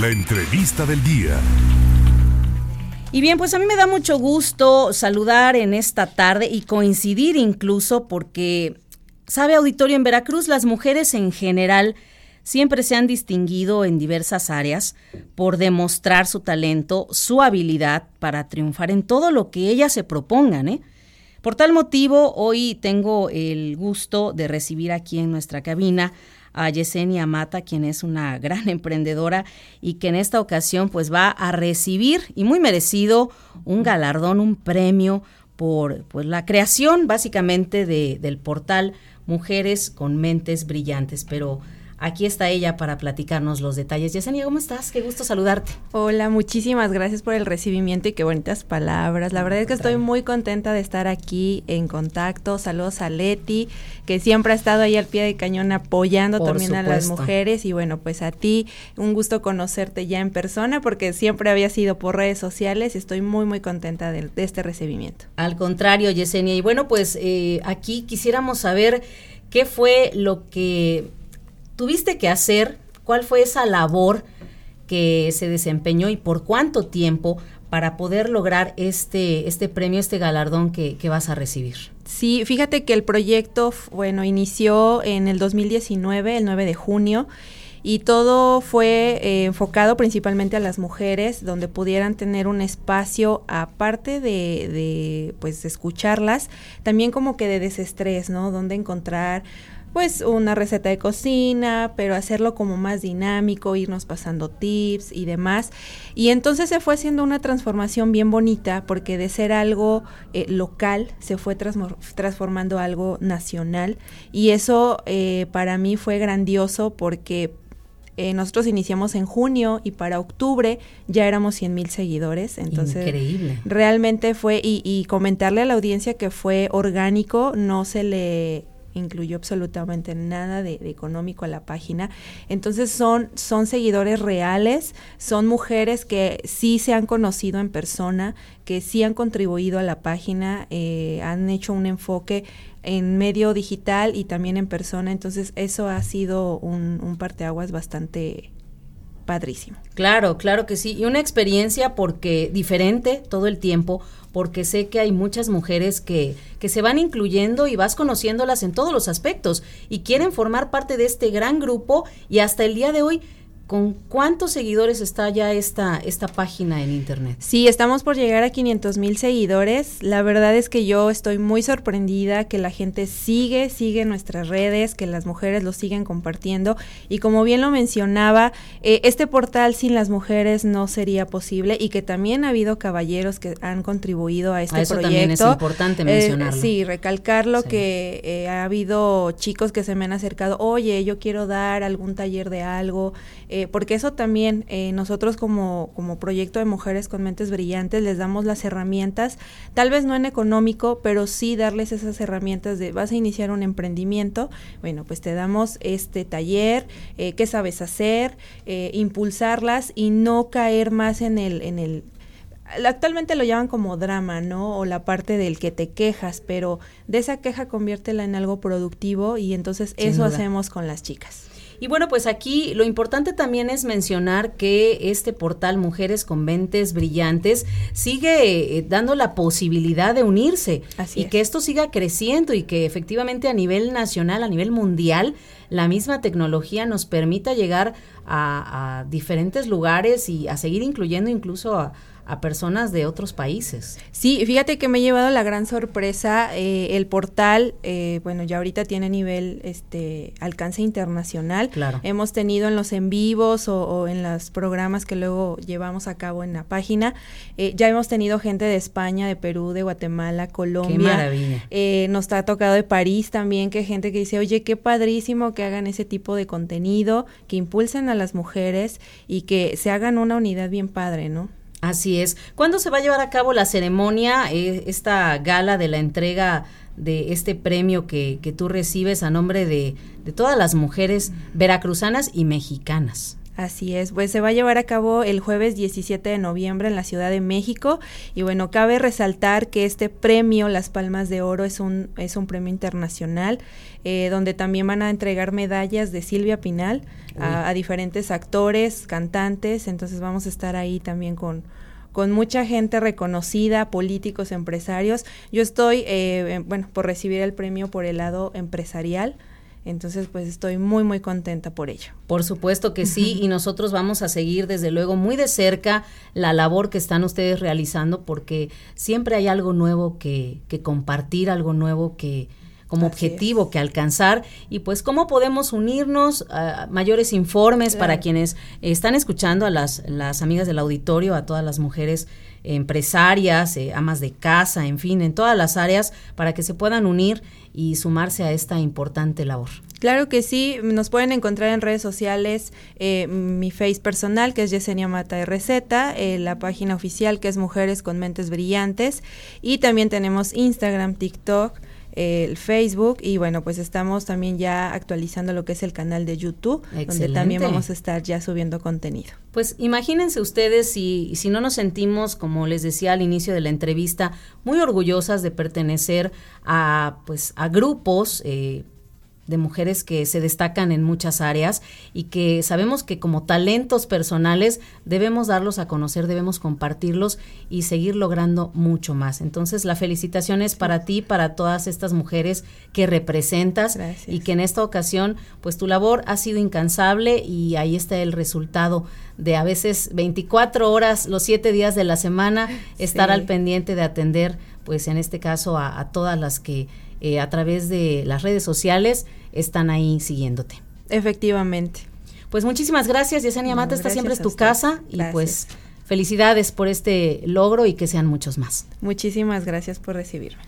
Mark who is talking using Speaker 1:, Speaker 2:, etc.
Speaker 1: La entrevista del día.
Speaker 2: Y bien, pues a mí me da mucho gusto saludar en esta tarde y coincidir incluso porque, sabe auditorio, en Veracruz las mujeres en general siempre se han distinguido en diversas áreas por demostrar su talento, su habilidad para triunfar en todo lo que ellas se propongan. ¿eh? Por tal motivo, hoy tengo el gusto de recibir aquí en nuestra cabina a Yesenia Mata, quien es una gran emprendedora y que en esta ocasión pues va a recibir, y muy merecido, un galardón, un premio por pues, la creación básicamente de, del portal Mujeres con Mentes Brillantes. Pero Aquí está ella para platicarnos los detalles. Yesenia, ¿cómo estás? Qué gusto saludarte.
Speaker 3: Hola, muchísimas gracias por el recibimiento y qué bonitas palabras. La verdad es que estoy muy contenta de estar aquí en contacto. Saludos a Leti, que siempre ha estado ahí al pie de cañón apoyando también a las mujeres. Y bueno, pues a ti, un gusto conocerte ya en persona porque siempre había sido por redes sociales. Estoy muy, muy contenta de, este recibimiento.
Speaker 2: Al contrario, Yesenia. Y bueno, pues eh, aquí quisiéramos saber qué fue lo que tuviste que hacer? ¿Cuál fue esa labor que se desempeñó y por cuánto tiempo para poder lograr este, este premio, este galardón que, vas a recibir?
Speaker 3: Sí, fíjate que el proyecto, bueno, inició en el 2019, el 9 de junio, y todo fue eh, enfocado principalmente a las mujeres, donde pudieran tener un espacio aparte de, de, pues, escucharlas, también como que de desestrés, ¿no? Donde encontrar pues una receta de cocina, pero hacerlo como más dinámico, irnos pasando tips y demás. Y entonces se fue haciendo una transformación bien bonita porque de ser algo eh, local se fue transformando a algo nacional y eso eh, para mí fue grandioso porque eh, nosotros iniciamos en junio y para octubre ya éramos 100 mil seguidores. Entonces,
Speaker 2: Increíble.
Speaker 3: realmente fue, y, y, comentarle a la audiencia que fue orgánico, no se le incluyó absolutamente nada de, económico a la página. Entonces son, son seguidores reales, son mujeres que sí se han conocido en persona, que sí han contribuido a la página, eh, han hecho un enfoque en medio digital y también en persona. Entonces eso ha sido un, un parteaguas bastante padrísimo.
Speaker 2: Claro, claro que sí. Y una experiencia porque diferente todo el tiempo, porque sé que hay muchas mujeres que, que se van incluyendo y vas conociéndolas en todos los aspectos y quieren formar parte de este gran grupo y hasta el día de hoy ¿Con cuántos seguidores está ya esta, esta página en internet?
Speaker 3: Sí, estamos por llegar a 500 mil seguidores. La verdad es que yo estoy muy sorprendida que la gente sigue, sigue nuestras redes, que las mujeres lo siguen compartiendo. Y como bien lo mencionaba, eh, este portal sin las mujeres no sería posible y que también ha habido caballeros que han contribuido a este
Speaker 2: eso
Speaker 3: proyecto.
Speaker 2: También es importante eh, mencionarlo.
Speaker 3: sí, recalcarlo que eh, ha habido chicos que se me han acercado, oye, yo quiero dar algún taller de algo. Eh, porque eso también eh, nosotros como, como proyecto de Mujeres con Mentes Brillantes les damos las herramientas, tal vez no en económico, pero sí darles esas herramientas de vas a iniciar un emprendimiento, bueno, pues te damos este taller, eh, qué sabes hacer, impulsarlas y no caer más en el, en el actualmente lo llaman como drama, ¿no? O la parte del que te quejas, pero de esa queja conviértela en algo productivo y entonces eso hacemos con las chicas.
Speaker 2: Y bueno, pues aquí lo importante también es mencionar que este portal Mujeres con Mentes Brillantes sigue eh, dando la posibilidad de unirse y que esto siga creciendo y que efectivamente a nivel nacional, a nivel mundial, la misma tecnología nos permita llegar a, a diferentes lugares y a seguir incluyendo incluso a a personas de otros países.
Speaker 3: Sí, fíjate que me he llevado la gran sorpresa. Eh, el portal, eh, bueno, ya ahorita tiene nivel, este, alcance internacional.
Speaker 2: Claro.
Speaker 3: Hemos tenido en los en vivos o, en los programas que luego llevamos a cabo en la página. Eh, ya hemos tenido gente de España, de Perú, de Guatemala, Colombia. Qué
Speaker 2: maravilla.
Speaker 3: nos ha tocado de París también, que gente que dice, oye, qué padrísimo que hagan ese tipo de contenido, que impulsen a las mujeres y que se hagan una unidad bien padre, ¿no?
Speaker 2: Así es. ¿Cuándo se va a llevar a cabo la ceremonia, eh, esta gala de la entrega de este premio que, que tú recibes a nombre de, de todas las mujeres veracruzanas y mexicanas?
Speaker 3: Así es, pues se va a llevar a cabo el jueves 17 de noviembre en la Ciudad de México y bueno, cabe resaltar que este premio, las Palmas de Oro, es un, es un premio internacional eh, donde también van a entregar medallas de Silvia Pinal a, diferentes actores, cantantes, entonces vamos a estar ahí también con, con mucha gente reconocida, políticos, empresarios. Yo estoy, eh, bueno, por recibir el premio por el lado empresarial. Entonces, pues estoy muy, muy contenta por ello.
Speaker 2: Por supuesto que sí, y nosotros vamos a seguir desde luego muy de cerca la labor que están ustedes realizando, porque siempre hay algo nuevo que, que compartir, algo nuevo que, como objetivo que alcanzar y pues cómo podemos unirnos a mayores informes para quienes están escuchando a las, las amigas del auditorio, a todas las mujeres empresarias, eh, amas de casa, en fin, en todas las áreas para que se puedan unir y sumarse a esta importante labor.
Speaker 3: Claro que sí, nos pueden encontrar en redes sociales, eh, mi face personal que es Yesenia Mata RZ, eh, la página oficial que es Mujeres con Mentes Brillantes y también tenemos Instagram, TikTok, el Facebook y bueno, pues estamos también ya actualizando lo que es el canal de YouTube, donde también vamos a estar ya subiendo contenido.
Speaker 2: Pues imagínense ustedes si, si no nos sentimos, como les decía al inicio de la entrevista, muy orgullosas de pertenecer a, pues, a grupos, eh, de mujeres que se destacan en muchas áreas y que sabemos que como talentos personales debemos darlos a conocer, debemos compartirlos y seguir logrando mucho más. Entonces la felicitación es para ti, para todas estas mujeres que representas y que en esta ocasión pues tu labor ha sido incansable y ahí está el resultado de a veces 24 horas los 7 días de la semana estar al pendiente de atender pues en este caso a todas las que eh, a través de las redes sociales están ahí siguiéndote.
Speaker 3: Efectivamente.
Speaker 2: Pues muchísimas gracias, Yesenia Mata, esta siempre es tu casa y pues felicidades por este logro y que sean muchos más.
Speaker 3: Muchísimas gracias por recibirme.